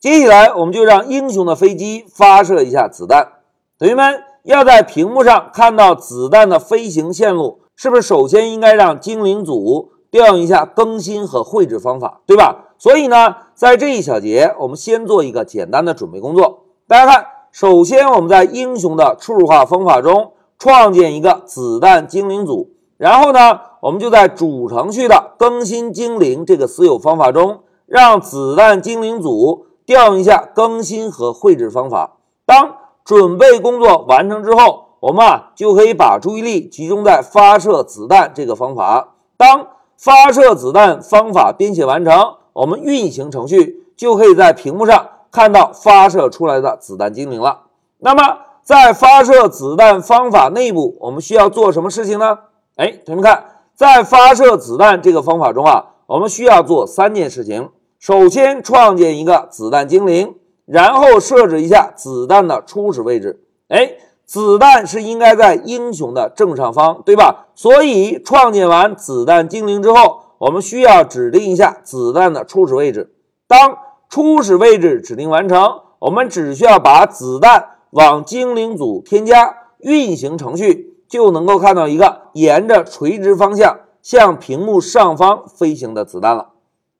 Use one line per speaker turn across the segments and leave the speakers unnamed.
接下来，我们就让英雄的飞机发射一下子弹。同学们要在屏幕上看到子弹的飞行线路，是不是首先应该让精灵组调用一下更新和绘制方法，对吧？所以呢，在这一小节，我们先做一个简单的准备工作。大家看，首先我们在英雄的初始化方法中创建一个子弹精灵组，然后呢，我们就在主程序的更新精灵这个私有方法中，让子弹精灵组。调用一下更新和绘制方法。当准备工作完成之后，我们啊就可以把注意力集中在发射子弹这个方法。当发射子弹方法编写完成，我们运行程序就可以在屏幕上看到发射出来的子弹精灵了。那么，在发射子弹方法内部，我们需要做什么事情呢？哎，同学们看，在发射子弹这个方法中啊，我们需要做三件事情。首先创建一个子弹精灵，然后设置一下子弹的初始位置。哎，子弹是应该在英雄的正上方，对吧？所以创建完子弹精灵之后，我们需要指定一下子弹的初始位置。当初始位置指定完成，我们只需要把子弹往精灵组添加，运行程序就能够看到一个沿着垂直方向向屏幕上方飞行的子弹了。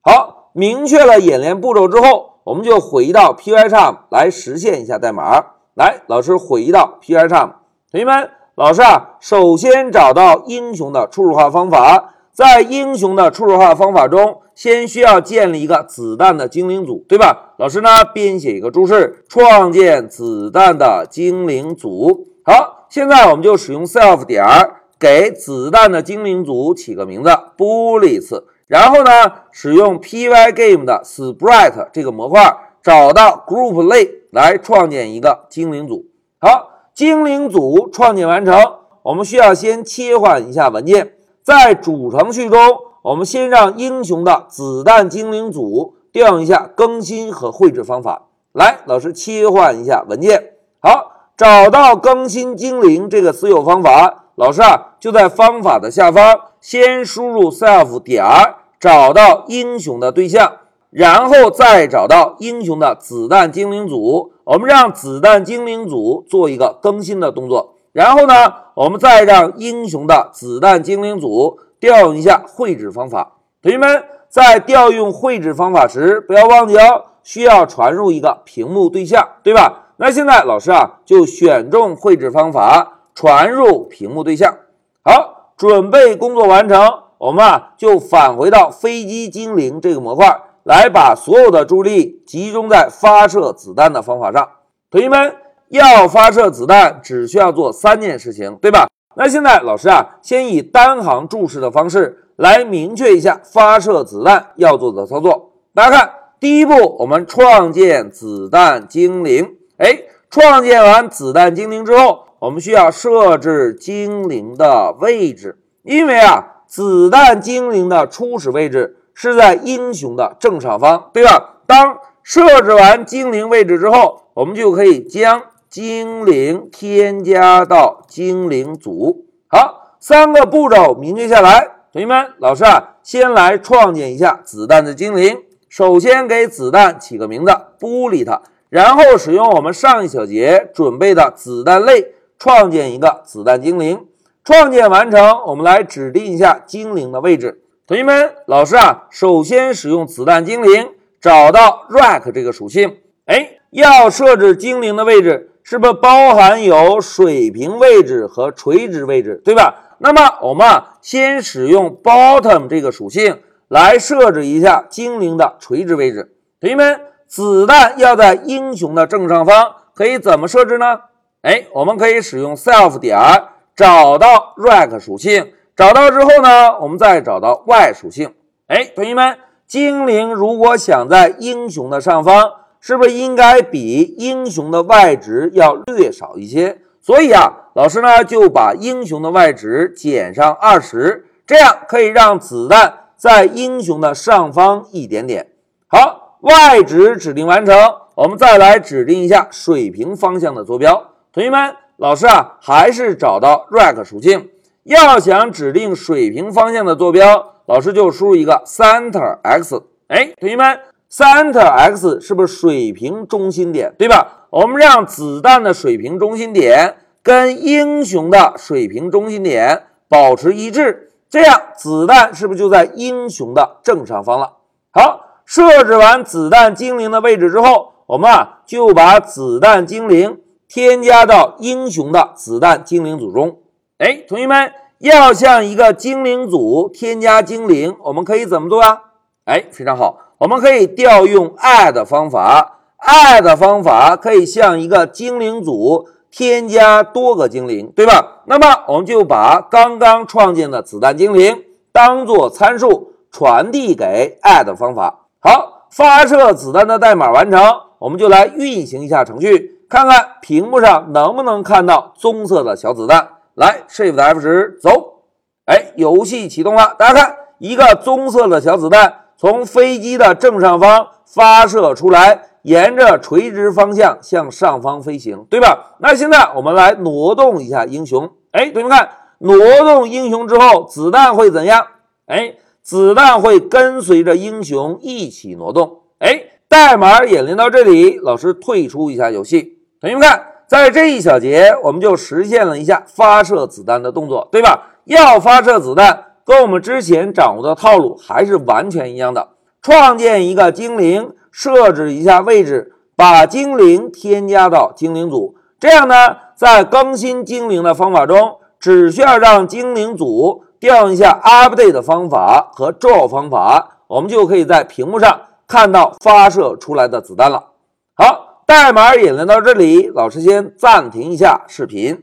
好。明确了演练步骤之后，我们就回到 Pycharm 来实现一下代码。来，老师回到 Pycharm，同学们，老师啊，首先找到英雄的初始化方法，在英雄的初始化方法中，先需要建立一个子弹的精灵组，对吧？老师呢，编写一个注释，创建子弹的精灵组。好，现在我们就使用 self 点给子弹的精灵组起个名字，bullets。然后呢，使用 Pygame 的 Sprite 这个模块，找到 Group 类来创建一个精灵组。好，精灵组创建完成，我们需要先切换一下文件，在主程序中，我们先让英雄的子弹精灵组调用一下更新和绘制方法。来，老师切换一下文件。好，找到更新精灵这个私有方法，老师啊就在方法的下方先输入 self 点。找到英雄的对象，然后再找到英雄的子弹精灵组。我们让子弹精灵组做一个更新的动作，然后呢，我们再让英雄的子弹精灵组调用一下绘制方法。同学们在调用绘制方法时，不要忘记哦，需要传入一个屏幕对象，对吧？那现在老师啊，就选中绘制方法，传入屏幕对象。好，准备工作完成。我们啊，就返回到飞机精灵这个模块，来把所有的注意力集中在发射子弹的方法上。同学们，要发射子弹，只需要做三件事情，对吧？那现在老师啊，先以单行注释的方式来明确一下发射子弹要做的操作。大家看，第一步，我们创建子弹精灵。哎，创建完子弹精灵之后，我们需要设置精灵的位置，因为啊。子弹精灵的初始位置是在英雄的正上方，对吧？当设置完精灵位置之后，我们就可以将精灵添加到精灵组。好，三个步骤明确下来，同学们，老师啊，先来创建一下子弹的精灵。首先给子弹起个名字，bullet，然后使用我们上一小节准备的子弹类创建一个子弹精灵。创建完成，我们来指定一下精灵的位置。同学们，老师啊，首先使用子弹精灵，找到 rack 这个属性。哎，要设置精灵的位置，是不是包含有水平位置和垂直位置，对吧？那么我们啊，先使用 bottom 这个属性来设置一下精灵的垂直位置。同学们，子弹要在英雄的正上方，可以怎么设置呢？哎，我们可以使用 self 点。找到 rack 属性，找到之后呢，我们再找到 y 属性。哎，同学们，精灵如果想在英雄的上方，是不是应该比英雄的 y 值要略少一些？所以啊，老师呢就把英雄的 y 值减上二十，这样可以让子弹在英雄的上方一点点。好，y 值指定完成，我们再来指定一下水平方向的坐标。同学们。老师啊，还是找到 rack 属性。要想指定水平方向的坐标，老师就输入一个 center x。哎，同学们 center x 是不是水平中心点，对吧？我们让子弹的水平中心点跟英雄的水平中心点保持一致，这样子弹是不是就在英雄的正上方了？好，设置完子弹精灵的位置之后，我们啊就把子弹精灵添加到英雄的子弹精灵组中。哎，同学们，要向一个精灵组添加精灵，我们可以怎么做啊？哎，非常好。我们可以调用 add 方法，add 方法可以向一个精灵组添加多个精灵，对吧？那么我们就把刚刚创建的子弹精灵当做参数传递给 add 方法。好，发射子弹的代码完成，我们就来运行一下程序，看看屏幕上能不能看到棕色的小子弹。来，Shift F10，走。哎，游戏启动了，大家看，一个棕色的小子弹。从飞机的正上方发射出来，沿着垂直方向向上方飞行，对吧？那现在我们来挪动一下英雄。哎，同学们看，挪动英雄之后，子弹会怎样？哎，子弹会跟随着英雄一起挪动。哎，代码演练到这里，老师退出一下游戏。同学们看，在这一小节，我们就实现了一下发射子弹的动作，对吧？要发射子弹。跟我们之前掌握的套路还是完全一样的，创建一个精灵，设置一下位置，把精灵添加到精灵组。这样呢，在更新精灵的方法中，只需要让精灵组调用一下 update 方法和 draw 方法，我们就可以在屏幕上看到发射出来的子弹了。好，代码演练到这里，老师先暂停一下视频。